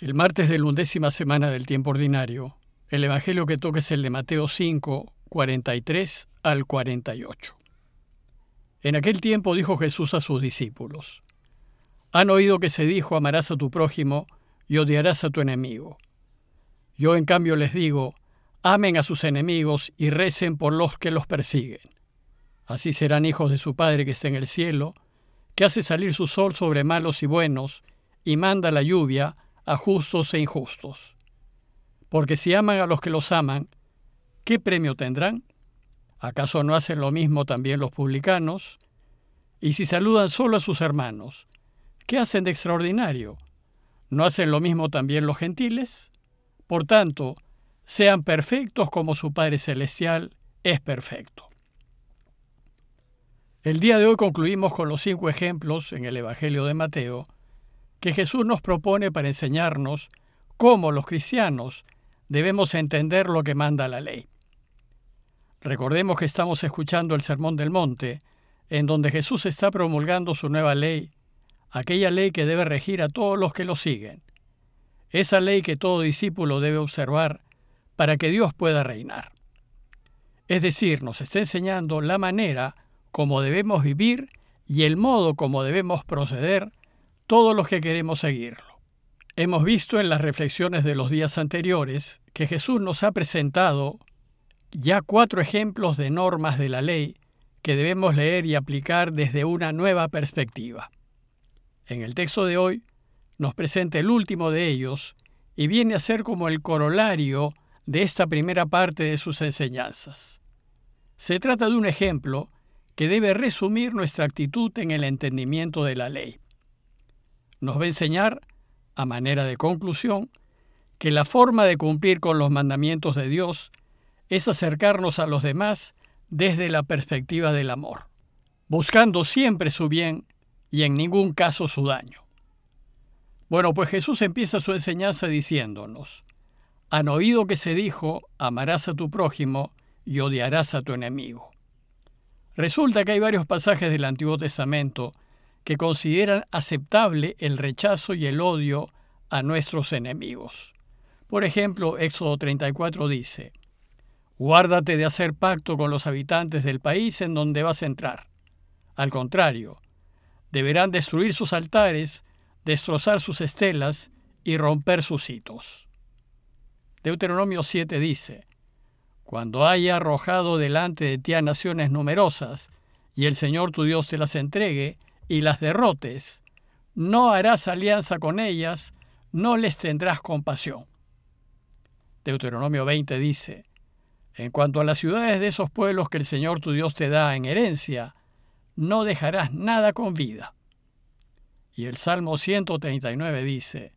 El martes de la undécima semana del tiempo ordinario, el Evangelio que toca es el de Mateo 5, 43 al 48. En aquel tiempo dijo Jesús a sus discípulos, Han oído que se dijo, amarás a tu prójimo y odiarás a tu enemigo. Yo en cambio les digo, amen a sus enemigos y recen por los que los persiguen. Así serán hijos de su Padre que está en el cielo, que hace salir su sol sobre malos y buenos, y manda la lluvia a justos e injustos. Porque si aman a los que los aman, ¿qué premio tendrán? ¿Acaso no hacen lo mismo también los publicanos? Y si saludan solo a sus hermanos, ¿qué hacen de extraordinario? ¿No hacen lo mismo también los gentiles? Por tanto, sean perfectos como su Padre Celestial es perfecto. El día de hoy concluimos con los cinco ejemplos en el Evangelio de Mateo que Jesús nos propone para enseñarnos cómo los cristianos debemos entender lo que manda la ley. Recordemos que estamos escuchando el Sermón del Monte, en donde Jesús está promulgando su nueva ley, aquella ley que debe regir a todos los que lo siguen, esa ley que todo discípulo debe observar para que Dios pueda reinar. Es decir, nos está enseñando la manera como debemos vivir y el modo como debemos proceder todos los que queremos seguirlo. Hemos visto en las reflexiones de los días anteriores que Jesús nos ha presentado ya cuatro ejemplos de normas de la ley que debemos leer y aplicar desde una nueva perspectiva. En el texto de hoy nos presenta el último de ellos y viene a ser como el corolario de esta primera parte de sus enseñanzas. Se trata de un ejemplo que debe resumir nuestra actitud en el entendimiento de la ley nos va a enseñar, a manera de conclusión, que la forma de cumplir con los mandamientos de Dios es acercarnos a los demás desde la perspectiva del amor, buscando siempre su bien y en ningún caso su daño. Bueno, pues Jesús empieza su enseñanza diciéndonos, han oído que se dijo, amarás a tu prójimo y odiarás a tu enemigo. Resulta que hay varios pasajes del Antiguo Testamento que consideran aceptable el rechazo y el odio a nuestros enemigos. Por ejemplo, Éxodo 34 dice, Guárdate de hacer pacto con los habitantes del país en donde vas a entrar. Al contrario, deberán destruir sus altares, destrozar sus estelas y romper sus hitos. Deuteronomio 7 dice, Cuando haya arrojado delante de ti a naciones numerosas, y el Señor tu Dios te las entregue, y las derrotes, no harás alianza con ellas, no les tendrás compasión. Deuteronomio 20 dice, En cuanto a las ciudades de esos pueblos que el Señor tu Dios te da en herencia, no dejarás nada con vida. Y el Salmo 139 dice,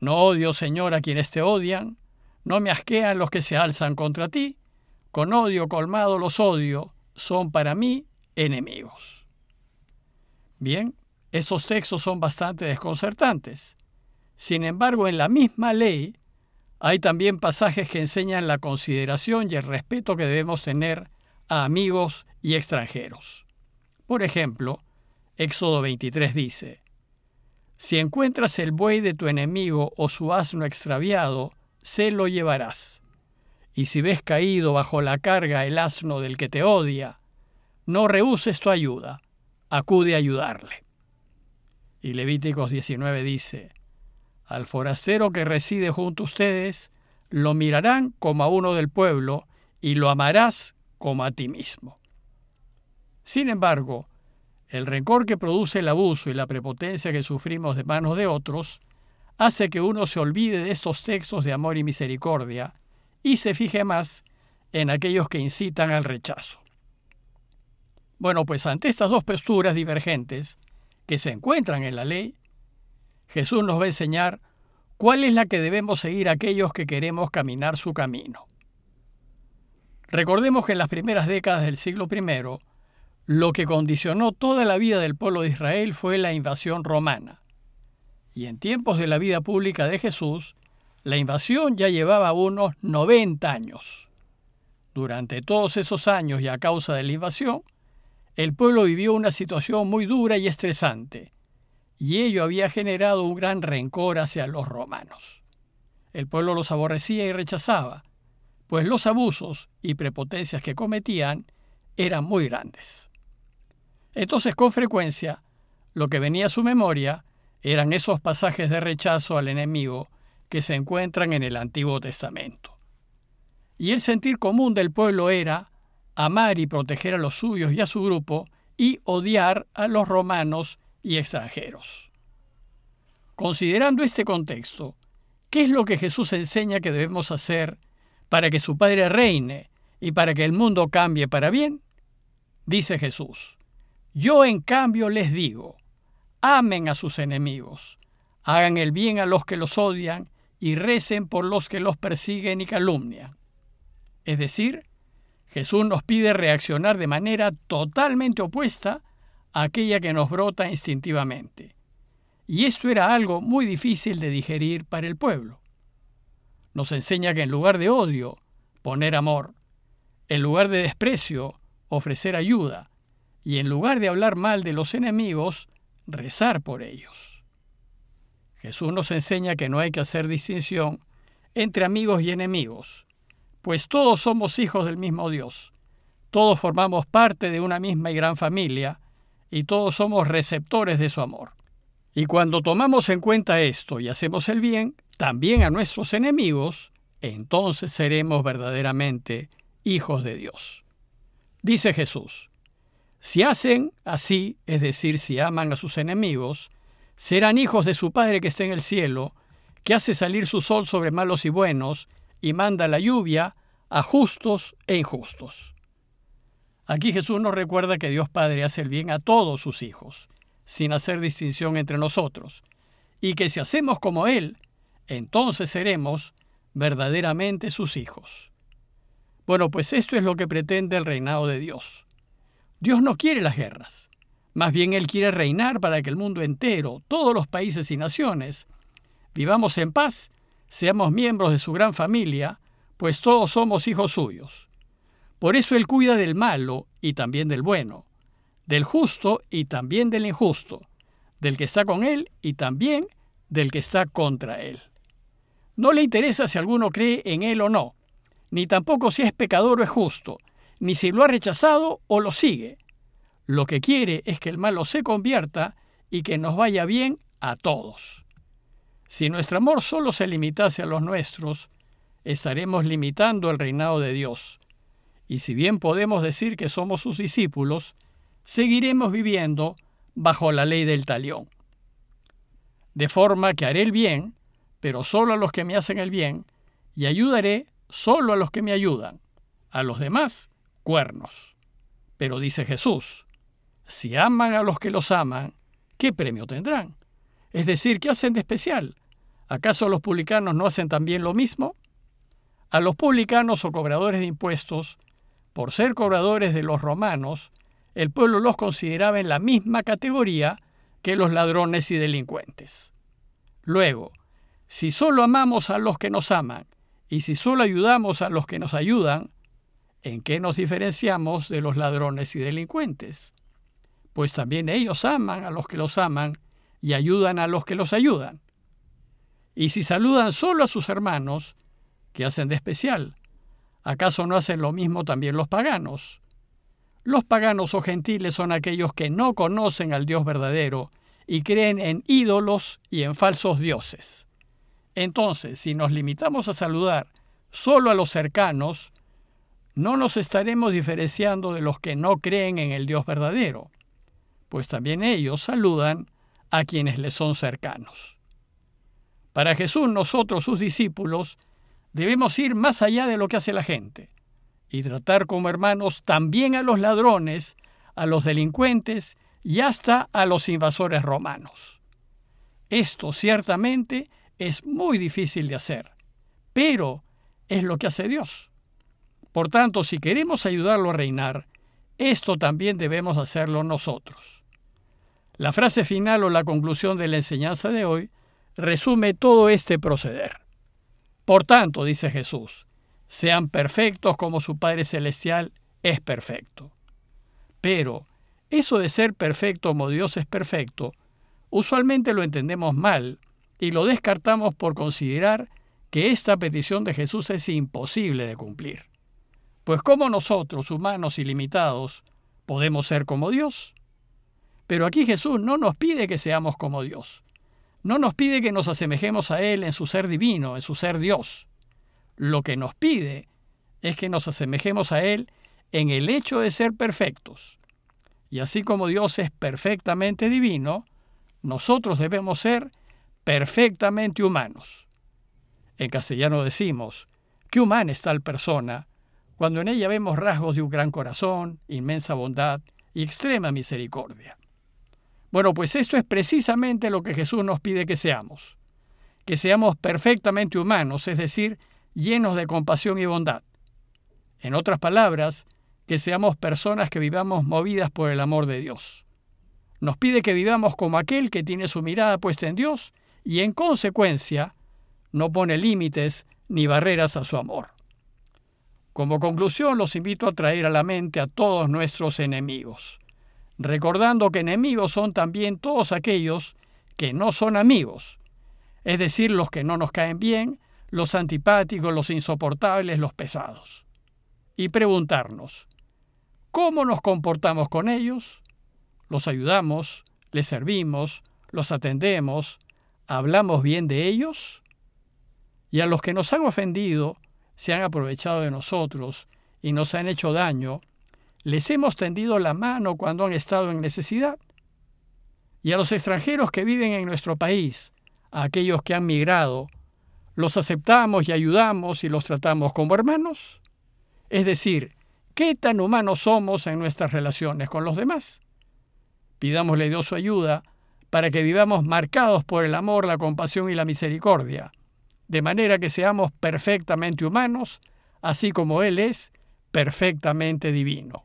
No odio, Señor, a quienes te odian, no me asquean los que se alzan contra ti, con odio colmado los odio, son para mí enemigos. Bien, estos textos son bastante desconcertantes. Sin embargo, en la misma ley hay también pasajes que enseñan la consideración y el respeto que debemos tener a amigos y extranjeros. Por ejemplo, Éxodo 23 dice, Si encuentras el buey de tu enemigo o su asno extraviado, se lo llevarás. Y si ves caído bajo la carga el asno del que te odia, no rehuses tu ayuda, acude a ayudarle. Y Levíticos 19 dice, al forastero que reside junto a ustedes, lo mirarán como a uno del pueblo y lo amarás como a ti mismo. Sin embargo, el rencor que produce el abuso y la prepotencia que sufrimos de manos de otros hace que uno se olvide de estos textos de amor y misericordia y se fije más en aquellos que incitan al rechazo. Bueno, pues ante estas dos posturas divergentes que se encuentran en la ley, Jesús nos va a enseñar cuál es la que debemos seguir aquellos que queremos caminar su camino. Recordemos que en las primeras décadas del siglo I, lo que condicionó toda la vida del pueblo de Israel fue la invasión romana. Y en tiempos de la vida pública de Jesús, la invasión ya llevaba unos 90 años. Durante todos esos años y a causa de la invasión, el pueblo vivió una situación muy dura y estresante, y ello había generado un gran rencor hacia los romanos. El pueblo los aborrecía y rechazaba, pues los abusos y prepotencias que cometían eran muy grandes. Entonces, con frecuencia, lo que venía a su memoria eran esos pasajes de rechazo al enemigo que se encuentran en el Antiguo Testamento. Y el sentir común del pueblo era amar y proteger a los suyos y a su grupo y odiar a los romanos y extranjeros. Considerando este contexto, ¿qué es lo que Jesús enseña que debemos hacer para que su Padre reine y para que el mundo cambie para bien? Dice Jesús, yo en cambio les digo, amen a sus enemigos, hagan el bien a los que los odian y recen por los que los persiguen y calumnian. Es decir, Jesús nos pide reaccionar de manera totalmente opuesta a aquella que nos brota instintivamente. Y esto era algo muy difícil de digerir para el pueblo. Nos enseña que en lugar de odio, poner amor, en lugar de desprecio, ofrecer ayuda, y en lugar de hablar mal de los enemigos, rezar por ellos. Jesús nos enseña que no hay que hacer distinción entre amigos y enemigos, pues todos somos hijos del mismo Dios, todos formamos parte de una misma y gran familia, y todos somos receptores de su amor. Y cuando tomamos en cuenta esto y hacemos el bien, también a nuestros enemigos, entonces seremos verdaderamente hijos de Dios. Dice Jesús, si hacen así, es decir, si aman a sus enemigos, serán hijos de su Padre que está en el cielo, que hace salir su sol sobre malos y buenos, y manda la lluvia a justos e injustos. Aquí Jesús nos recuerda que Dios Padre hace el bien a todos sus hijos, sin hacer distinción entre nosotros, y que si hacemos como Él, entonces seremos verdaderamente sus hijos. Bueno, pues esto es lo que pretende el reinado de Dios. Dios no quiere las guerras, más bien Él quiere reinar para que el mundo entero, todos los países y naciones, vivamos en paz, seamos miembros de su gran familia pues todos somos hijos suyos. Por eso Él cuida del malo y también del bueno, del justo y también del injusto, del que está con Él y también del que está contra Él. No le interesa si alguno cree en Él o no, ni tampoco si es pecador o es justo, ni si lo ha rechazado o lo sigue. Lo que quiere es que el malo se convierta y que nos vaya bien a todos. Si nuestro amor solo se limitase a los nuestros, estaremos limitando el reinado de Dios. Y si bien podemos decir que somos sus discípulos, seguiremos viviendo bajo la ley del talión. De forma que haré el bien, pero solo a los que me hacen el bien, y ayudaré solo a los que me ayudan. A los demás, cuernos. Pero dice Jesús, si aman a los que los aman, ¿qué premio tendrán? Es decir, ¿qué hacen de especial? ¿Acaso los publicanos no hacen también lo mismo? A los publicanos o cobradores de impuestos, por ser cobradores de los romanos, el pueblo los consideraba en la misma categoría que los ladrones y delincuentes. Luego, si solo amamos a los que nos aman y si solo ayudamos a los que nos ayudan, ¿en qué nos diferenciamos de los ladrones y delincuentes? Pues también ellos aman a los que los aman y ayudan a los que los ayudan. Y si saludan solo a sus hermanos, ¿Qué hacen de especial? ¿Acaso no hacen lo mismo también los paganos? Los paganos o gentiles son aquellos que no conocen al Dios verdadero y creen en ídolos y en falsos dioses. Entonces, si nos limitamos a saludar solo a los cercanos, no nos estaremos diferenciando de los que no creen en el Dios verdadero, pues también ellos saludan a quienes les son cercanos. Para Jesús, nosotros, sus discípulos, Debemos ir más allá de lo que hace la gente y tratar como hermanos también a los ladrones, a los delincuentes y hasta a los invasores romanos. Esto ciertamente es muy difícil de hacer, pero es lo que hace Dios. Por tanto, si queremos ayudarlo a reinar, esto también debemos hacerlo nosotros. La frase final o la conclusión de la enseñanza de hoy resume todo este proceder. Por tanto, dice Jesús, sean perfectos como su Padre Celestial es perfecto. Pero eso de ser perfecto como Dios es perfecto, usualmente lo entendemos mal y lo descartamos por considerar que esta petición de Jesús es imposible de cumplir. Pues ¿cómo nosotros, humanos ilimitados, podemos ser como Dios? Pero aquí Jesús no nos pide que seamos como Dios. No nos pide que nos asemejemos a Él en su ser divino, en su ser Dios. Lo que nos pide es que nos asemejemos a Él en el hecho de ser perfectos. Y así como Dios es perfectamente divino, nosotros debemos ser perfectamente humanos. En castellano decimos, qué humana es tal persona, cuando en ella vemos rasgos de un gran corazón, inmensa bondad y extrema misericordia. Bueno, pues esto es precisamente lo que Jesús nos pide que seamos, que seamos perfectamente humanos, es decir, llenos de compasión y bondad. En otras palabras, que seamos personas que vivamos movidas por el amor de Dios. Nos pide que vivamos como aquel que tiene su mirada puesta en Dios y en consecuencia no pone límites ni barreras a su amor. Como conclusión, los invito a traer a la mente a todos nuestros enemigos recordando que enemigos son también todos aquellos que no son amigos, es decir, los que no nos caen bien, los antipáticos, los insoportables, los pesados. Y preguntarnos, ¿cómo nos comportamos con ellos? ¿Los ayudamos? ¿Les servimos? ¿Los atendemos? ¿Hablamos bien de ellos? Y a los que nos han ofendido, se han aprovechado de nosotros y nos han hecho daño, les hemos tendido la mano cuando han estado en necesidad. Y a los extranjeros que viven en nuestro país, a aquellos que han migrado, los aceptamos y ayudamos y los tratamos como hermanos. Es decir, ¿qué tan humanos somos en nuestras relaciones con los demás? Pidámosle Dios su ayuda para que vivamos marcados por el amor, la compasión y la misericordia, de manera que seamos perfectamente humanos, así como Él es perfectamente divino.